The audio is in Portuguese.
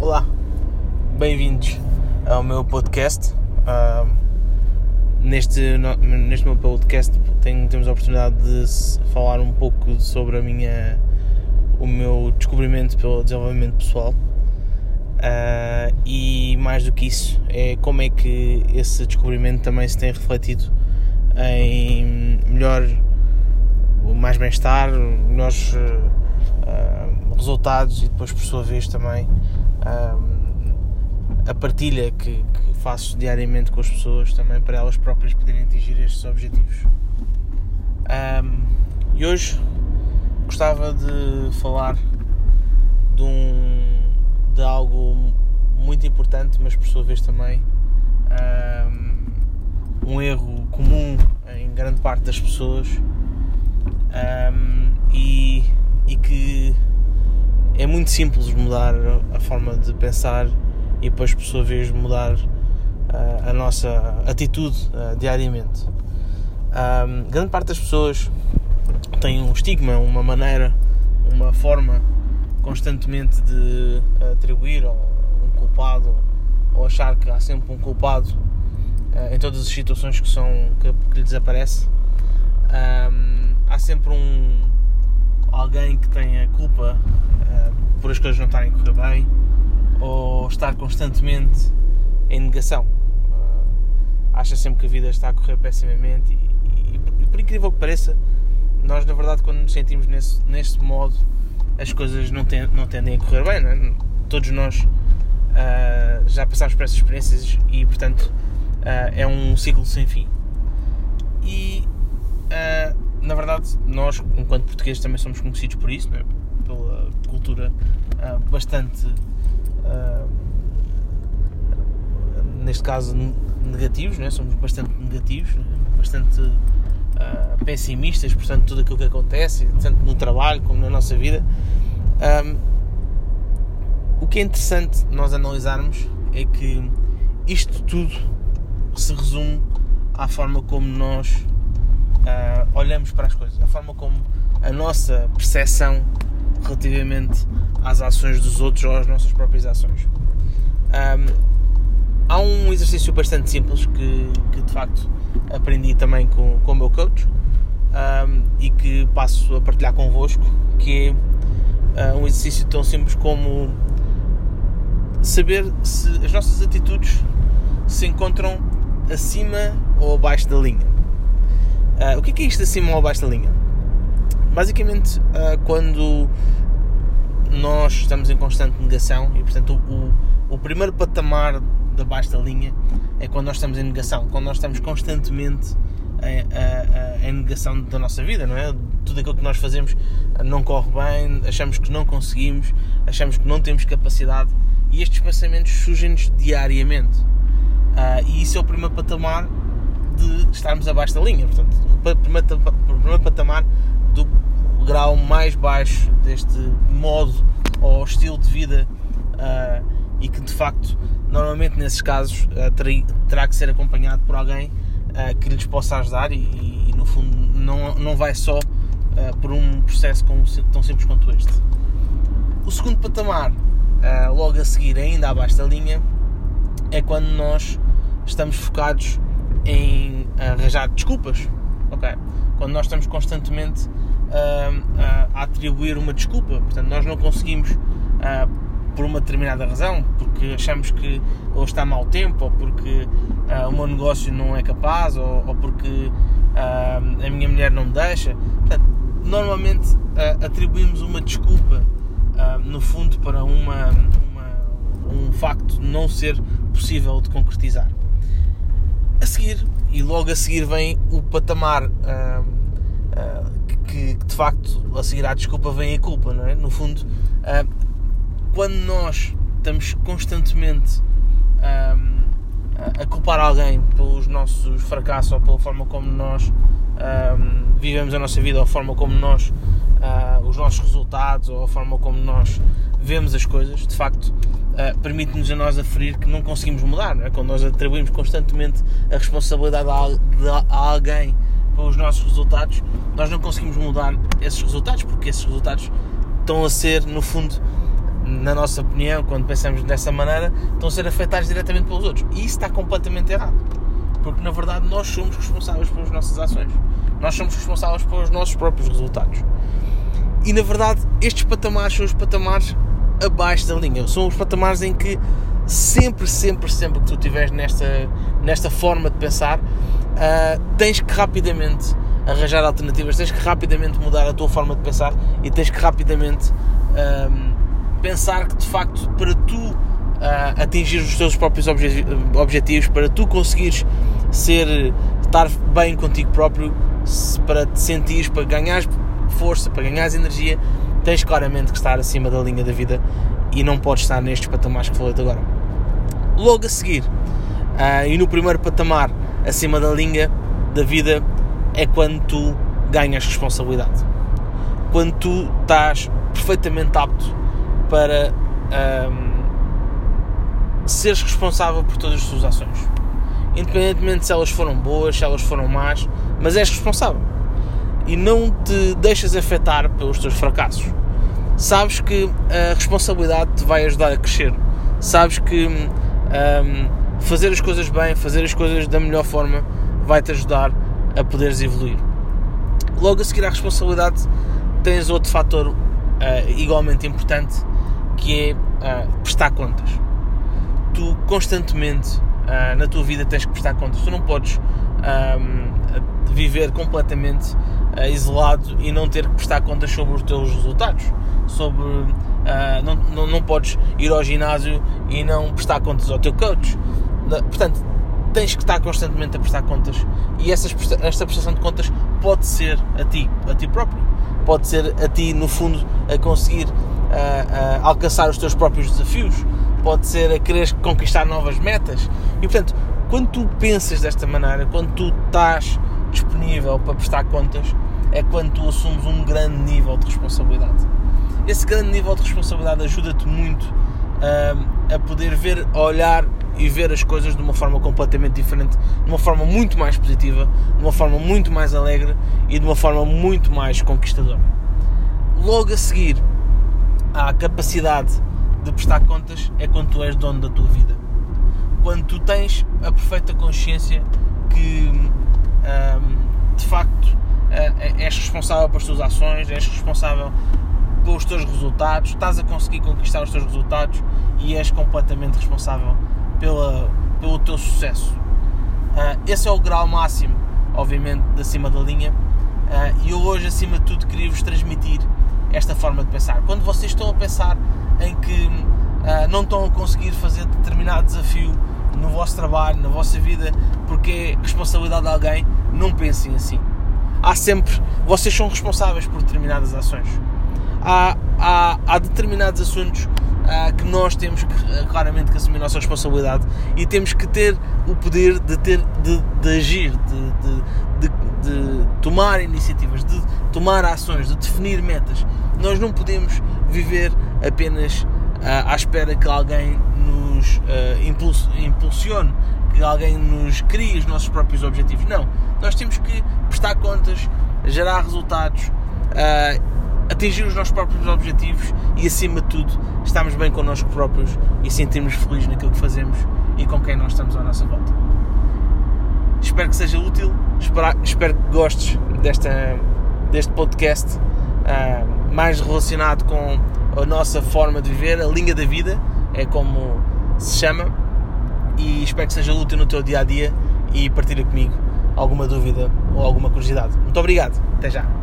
Olá, bem-vindos ao meu podcast. Uh, neste, no, neste meu podcast tenho, temos a oportunidade de falar um pouco sobre a minha, o meu descobrimento pelo desenvolvimento pessoal. Uh, e mais do que isso, é como é que esse descobrimento também se tem refletido em melhor, mais bem-estar, melhores uh, resultados e depois, por sua vez, também a partilha que, que, faço diariamente com as pessoas também para elas próprias poderem atingir estes objetivos. Um, e hoje gostava de falar de, um, de algo muito importante, mas por sua vez também um, um erro comum em grande parte das pessoas e, e que é muito simples mudar a forma de pensar e depois, por sua vez, mudar uh, a nossa atitude uh, diariamente. Um, grande parte das pessoas tem um estigma, uma maneira, uma forma constantemente de atribuir um culpado ou achar que há sempre um culpado uh, em todas as situações que, são, que, que lhes aparece. Um, há sempre um alguém que tem a culpa uh, por as coisas não estarem a correr bem ou estar constantemente em negação. Uh, acha sempre que a vida está a correr pessimamente e, e, e, por incrível que pareça, nós na verdade quando nos sentimos nesse, nesse modo as coisas não, ten, não tendem a correr bem, é? Todos nós uh, já passamos por essas experiências e portanto é um ciclo sem fim. E na verdade, nós, enquanto portugueses, também somos conhecidos por isso, é? pela cultura uh, bastante, uh, neste caso, negativos, é? somos bastante negativos, bastante uh, pessimistas, portanto, tudo aquilo que acontece, tanto no trabalho como na nossa vida. Um, o que é interessante nós analisarmos é que isto tudo se resume à forma como nós uh, olhamos para as coisas, a forma como a nossa percepção relativamente às ações dos outros ou às nossas próprias ações. Um, há um exercício bastante simples que, que de facto aprendi também com, com o meu coach um, e que passo a partilhar convosco, que é uh, um exercício tão simples como saber se as nossas atitudes se encontram acima ou abaixo da linha. O que é, que é isto acima ou abaixo da linha? Basicamente, uh, quando nós estamos em constante negação e, portanto, o, o, primeiro patamar da baixa linha é quando nós estamos em negação, quando nós estamos constantemente em, em negação da nossa vida, não é? Tudo aquilo que nós fazemos não corre bem, achamos que não conseguimos, achamos que não temos capacidade e estes pensamentos surgem-nos diariamente. Uh, e isso é o primeiro patamar de estarmos abaixo da linha. Portanto, o primeiro patamar do grau mais baixo deste modo ou estilo de vida uh, e que de facto, normalmente nesses casos, uh, terá, terá, que ser acompanhado por alguém uh, que lhes possa ajudar e, e, no fundo não, não vai só por um processo como, tão simples quanto este. O segundo patamar, logo a seguir, ainda abaixo da linha, é quando nós estamos focados em arranjar desculpas. Ok? Quando nós estamos constantemente uh, a atribuir uma desculpa, portanto, nós não conseguimos, uh, por uma determinada razão, porque achamos que ou está mau tempo, ou porque uh, o meu negócio não é capaz, ou, ou porque a minha mulher não me deixa. Portanto, normalmente atribuímos uma desculpa, no fundo, para uma, uma, um facto não ser possível de concretizar a seguir, e logo a seguir vem o patamar uh, uh, que, que, de facto a seguir à desculpa vem a culpa, não é? No fundo, uh, quando nós estamos constantemente a culpar alguém pelos nossos fracassos ou pela forma como nós vivemos a nossa vida ou a forma como nós os nossos resultados ou a forma como nós vemos as coisas, de facto, uh, permite-nos a nós aferir que não conseguimos mudar. É? Quando nós atribuímos constantemente a responsabilidade a, a, alguém pelos nossos resultados, nós não conseguimos mudar esses resultados, porque esses resultados estão a ser, no fundo, na nossa opinião, quando pensamos dessa maneira, estão a ser afetados diretamente pelos outros. E isso está completamente errado. Porque na verdade nós somos responsáveis pelas nossas ações. Nós somos responsáveis pelos nossos próprios resultados. E na verdade estes patamares são os patamares abaixo da linha. São os patamares em que sempre, sempre, sempre que tu estiveres nesta, nesta forma de pensar, uh, tens que rapidamente arranjar alternativas, tens que rapidamente mudar a tua forma de pensar e tens que rapidamente um, pensar que de facto para tu uh, atingir os teus próprios objetivos, para tu conseguires ser, estar bem contigo próprio, para te sentires, para ganhares força, para ganhares energia, tens claramente que estar acima da linha da vida e não podes estar nestes patamares que falei agora. Logo a seguir, uh, e no primeiro patamar acima da linha da vida, é quando tu ganhas responsabilidade. Quando tu estás perfeitamente apto para um, seres responsável por todas as tuas ações. Independentemente se elas foram boas, se elas foram más, mas és responsável. E não te deixas afetar pelos teus fracassos. Sabes que a responsabilidade te vai ajudar a crescer. Sabes que um, fazer as coisas bem, fazer as coisas da melhor forma, vai te ajudar a poderes evoluir. Logo a seguir à responsabilidade, tens outro fator uh, igualmente importante que é uh, prestar contas. Tu constantemente uh, na tua vida tens que prestar contas. Tu não podes ehm, viver completamente isolado e não ter que prestar contas sobre os teus resultados. Sobre não, não, não podes ir ao ginásio e não prestar contas ao teu coach. Portanto, tens que estar constantemente a prestar contas e essas, esta prestação de contas pode ser a ti, a ti próprio, pode ser a ti no fundo a conseguir uh, uh, alcançar os teus próprios desafios, pode ser a querer conquistar novas metas e portanto quando tu pensas desta maneira, quando tu estás disponível para prestar contas, é quando tu assumes um grande nível de responsabilidade. Esse grande nível de responsabilidade ajuda-te muito uh, a poder ver, a olhar e ver as coisas de uma forma completamente diferente, de uma forma muito mais positiva, de uma forma muito mais alegre e de uma forma muito mais conquistadora. Logo a seguir, a capacidade de prestar contas é quando tu és dono da tua vida. Quando tu tens a perfeita consciência que de facto és responsável pelas tuas ações, és responsável pelos teus resultados, estás a conseguir conquistar os teus resultados e és completamente responsável pela, pelo teu sucesso. Uh, esse é o grau máximo, obviamente, de acima da linha. Uh, e eu hoje, acima de tudo, queria-vos transmitir esta forma de pensar. Quando vocês estão a pensar em que uh, não estão a conseguir fazer determinado desafio no vosso trabalho, na vossa vida, porque é responsabilidade de alguém, não pensem assim. Há sempre, vocês são responsáveis por determinadas ações. Há, há, há determinados assuntos uh, que nós temos que, uh, claramente que assumir a nossa responsabilidade e temos que ter o poder de, ter, de, de agir, de, de, de, tomar iniciativas, de tomar ações, de definir metas. Nós não podemos viver apenas uh, à espera que alguém nos impulsione, que alguém nos crie os nossos próprios objetivos. Não, nós temos que prestar contas, gerar resultados, uh, atingir os nossos próprios objetivos e, acima de tudo, estarmos bem connosco próprios e sentirmos felizes naquilo que fazemos e com quem nós estamos à nossa volta. Espero que seja útil, espero, espero que gostes desta, deste podcast uh, mais relacionado com a nossa forma de viver, a linha da vida, é como se chama, e espero que seja útil no teu dia a dia e partilha comigo alguma dúvida ou alguma curiosidade. Muito obrigado, até já.